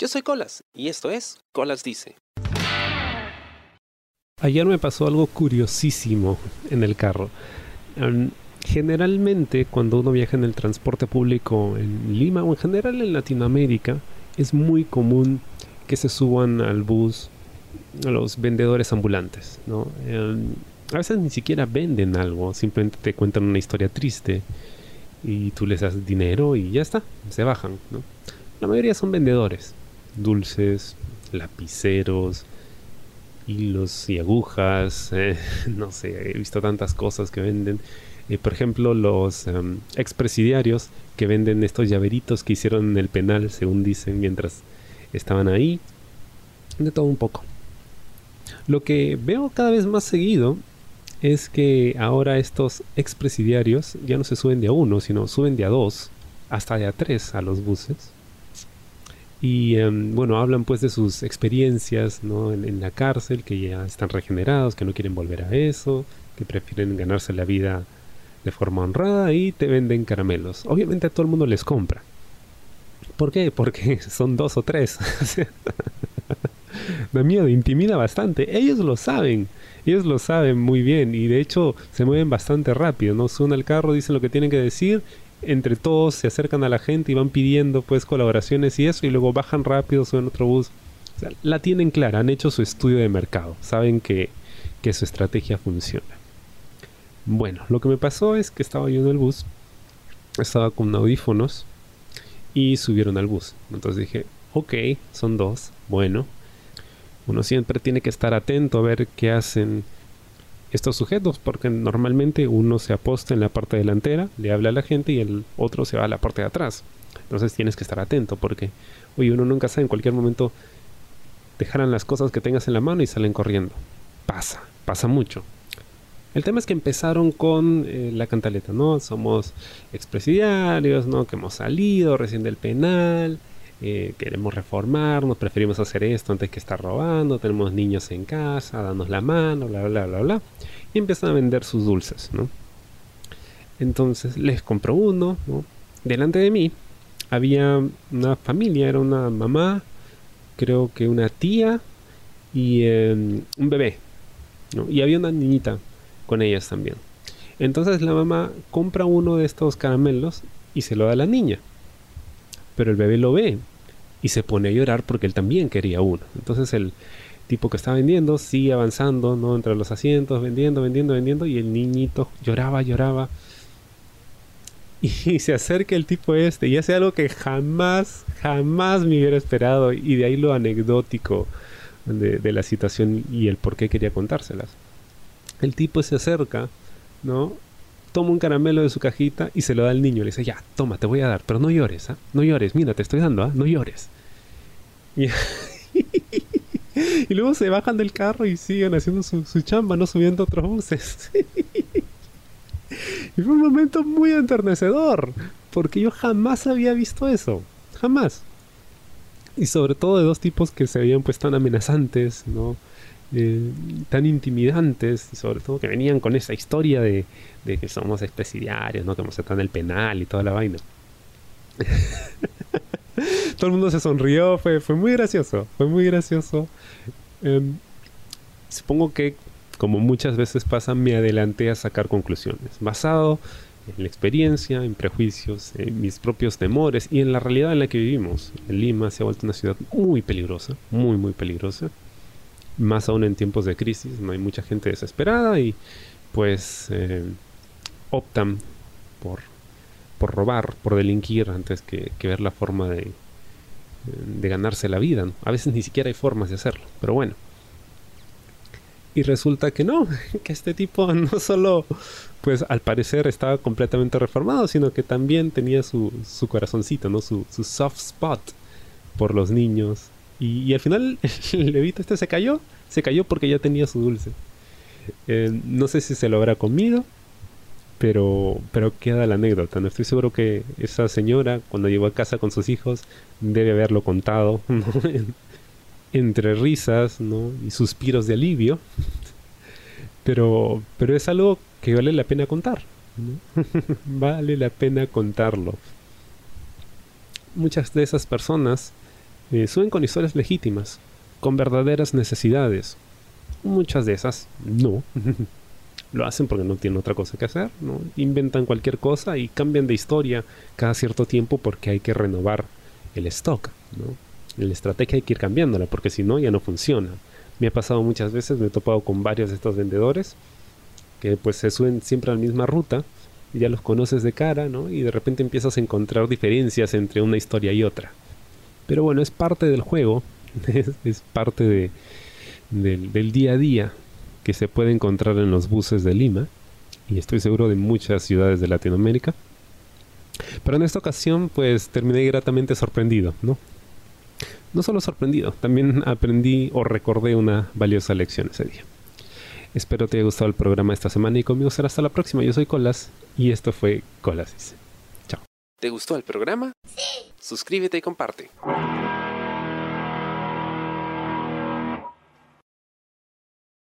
Yo soy Colas y esto es Colas Dice. Ayer me pasó algo curiosísimo en el carro. Em, generalmente cuando uno viaja en el transporte público en Lima o en general en Latinoamérica, es muy común que se suban al bus los vendedores ambulantes, ¿no? Em, a veces ni siquiera venden algo, simplemente te cuentan una historia triste y tú les das dinero y ya está, se bajan. La mayoría son vendedores, dulces, lapiceros, hilos y agujas, eh, no sé, he visto tantas cosas que venden. Eh, por ejemplo, los em, expresidiarios que venden estos llaveritos que hicieron en el penal, según dicen, mientras estaban ahí. De todo un poco. Lo que veo cada vez más seguido es que ahora estos expresidiarios ya no se suben de a uno, sino suben de a dos, hasta de a tres a los buses. Y em, bueno, hablan pues de sus experiencias ¿no? en, la cárcel, que ya están regenerados, que no quieren volver a eso, que prefieren ganarse la vida de forma honrada y te venden caramelos. Obviamente a todo el mundo les compra. ¿Por qué? Porque son dos o tres. da miedo, intimida bastante. Ellos lo saben, ellos lo saben muy bien y de hecho se mueven bastante rápido, ¿no? Suben al carro, dicen lo que tienen que decir, entre todos se acercan a la gente y van pidiendo pues colaboraciones y eso y luego bajan rápido, suben otro bus. la tienen clara, han hecho su estudio de mercado, saben que, que su estrategia funciona. Bueno, lo que me pasó es que estaba yo en el bus, estaba con audífonos y subieron al bus. Entonces dije, ok, son dos, bueno, uno siempre tiene que estar atento a ver qué hacen estos sujetos, porque normalmente uno se aposta en la parte delantera, le habla a la gente y el otro se va a la parte de atrás. Entonces tienes que estar atento, porque, oye, uno nunca sabe en cualquier momento dejarán las cosas que tengas en la mano y salen corriendo. Pasa, pasa mucho. El tema es que empezaron con eh, la cantaleta, ¿no? Somos expresidiarios, ¿no? Que hemos salido recién del penal, eh, queremos reformarnos, preferimos hacer esto antes que estar robando, tenemos niños en casa, danos la mano, bla, bla, bla, bla. Y empiezan a vender sus dulces, ¿no? Entonces les compro uno, ¿no? Delante de mí había una familia, era una mamá, creo que una tía y em, un bebé, ¿no? Y había una niñita con ellas también. Entonces la mamá compra uno de estos caramelos y se lo da a la niña pero el bebé lo ve y se pone a llorar porque él también quería uno. Entonces el tipo que está vendiendo sigue avanzando, ¿no? Entre los asientos, vendiendo, vendiendo, vendiendo, y el niñito lloraba, lloraba. Y se acerca el tipo este y hace algo que jamás, jamás me hubiera esperado. Y de ahí lo anecdótico de, de la situación y el por qué quería contárselas. El tipo se acerca, ¿no? Toma un caramelo de su cajita y se lo da al niño. Le dice, ya, toma, te voy a dar, pero no llores, ¿ah? No llores, mira, te estoy dando, ¿ah? No llores. Y, luego se bajan del carro y siguen haciendo su, chamba, no subiendo otros buses. y fue un momento muy enternecedor, porque yo jamás había visto eso, jamás. Y sobre todo de dos tipos que se veían pues tan amenazantes, ¿no? Eh, tan intimidantes y sobre todo que venían con esa historia de, que somos especiarios, ¿no? que hemos estado en el penal y toda la vaina. todo el mundo se sonrió, fue, fue muy gracioso, fue muy gracioso. Em, supongo que, como muchas veces pasa, me adelanté a sacar conclusiones, basado en la experiencia, en prejuicios, en mis propios temores y en la realidad en la que vivimos. Lima se ha vuelto una ciudad muy peligrosa, muy, muy peligrosa más aún en tiempos de crisis, no hay mucha gente desesperada y pues eh, optan por, por robar, por delinquir antes que, ver la forma de, de ganarse la vida. A veces ni siquiera hay formas de hacerlo, pero bueno. Y resulta que no, que este tipo no solo, pues al parecer estaba completamente reformado, sino que también tenía su, su corazoncito, ¿no? Su, su soft spot por los niños, y, al final el levito este se cayó. Se cayó porque ya tenía su dulce. Eh, no sé si se lo habrá comido, pero, pero queda la anécdota. No estoy seguro que esa señora, cuando llegó a casa con sus hijos, debe haberlo contado. Entre risas ¿no? y suspiros de alivio. Pero, pero es algo que vale la pena contar. vale la pena contarlo. Muchas de esas personas eh, suben con historias legítimas, con verdaderas necesidades. Muchas de esas no. Lo hacen porque no tienen otra cosa que hacer, ¿no? Inventan cualquier cosa y cambian de historia cada cierto tiempo porque hay que renovar el stock, ¿no? La estrategia hay que ir cambiándola porque si no ya no funciona. Me ha pasado muchas veces, me he topado con varios de estos vendedores que pues se suben siempre a la misma ruta y ya los conoces de cara, ¿no? Y de repente empiezas a encontrar diferencias entre una historia y otra. Pero bueno, es parte del juego, es, parte de, del, día a día que se puede encontrar en los buses de Lima y estoy seguro de muchas ciudades de Latinoamérica. Pero en esta ocasión pues terminé gratamente sorprendido, ¿no? No solo sorprendido, también aprendí o recordé una valiosa lección ese día. Espero te haya gustado el programa esta semana y conmigo será hasta la próxima. Yo soy Colas y esto fue Colas Chao. ¿Te gustó el programa? Suscríbete y comparte.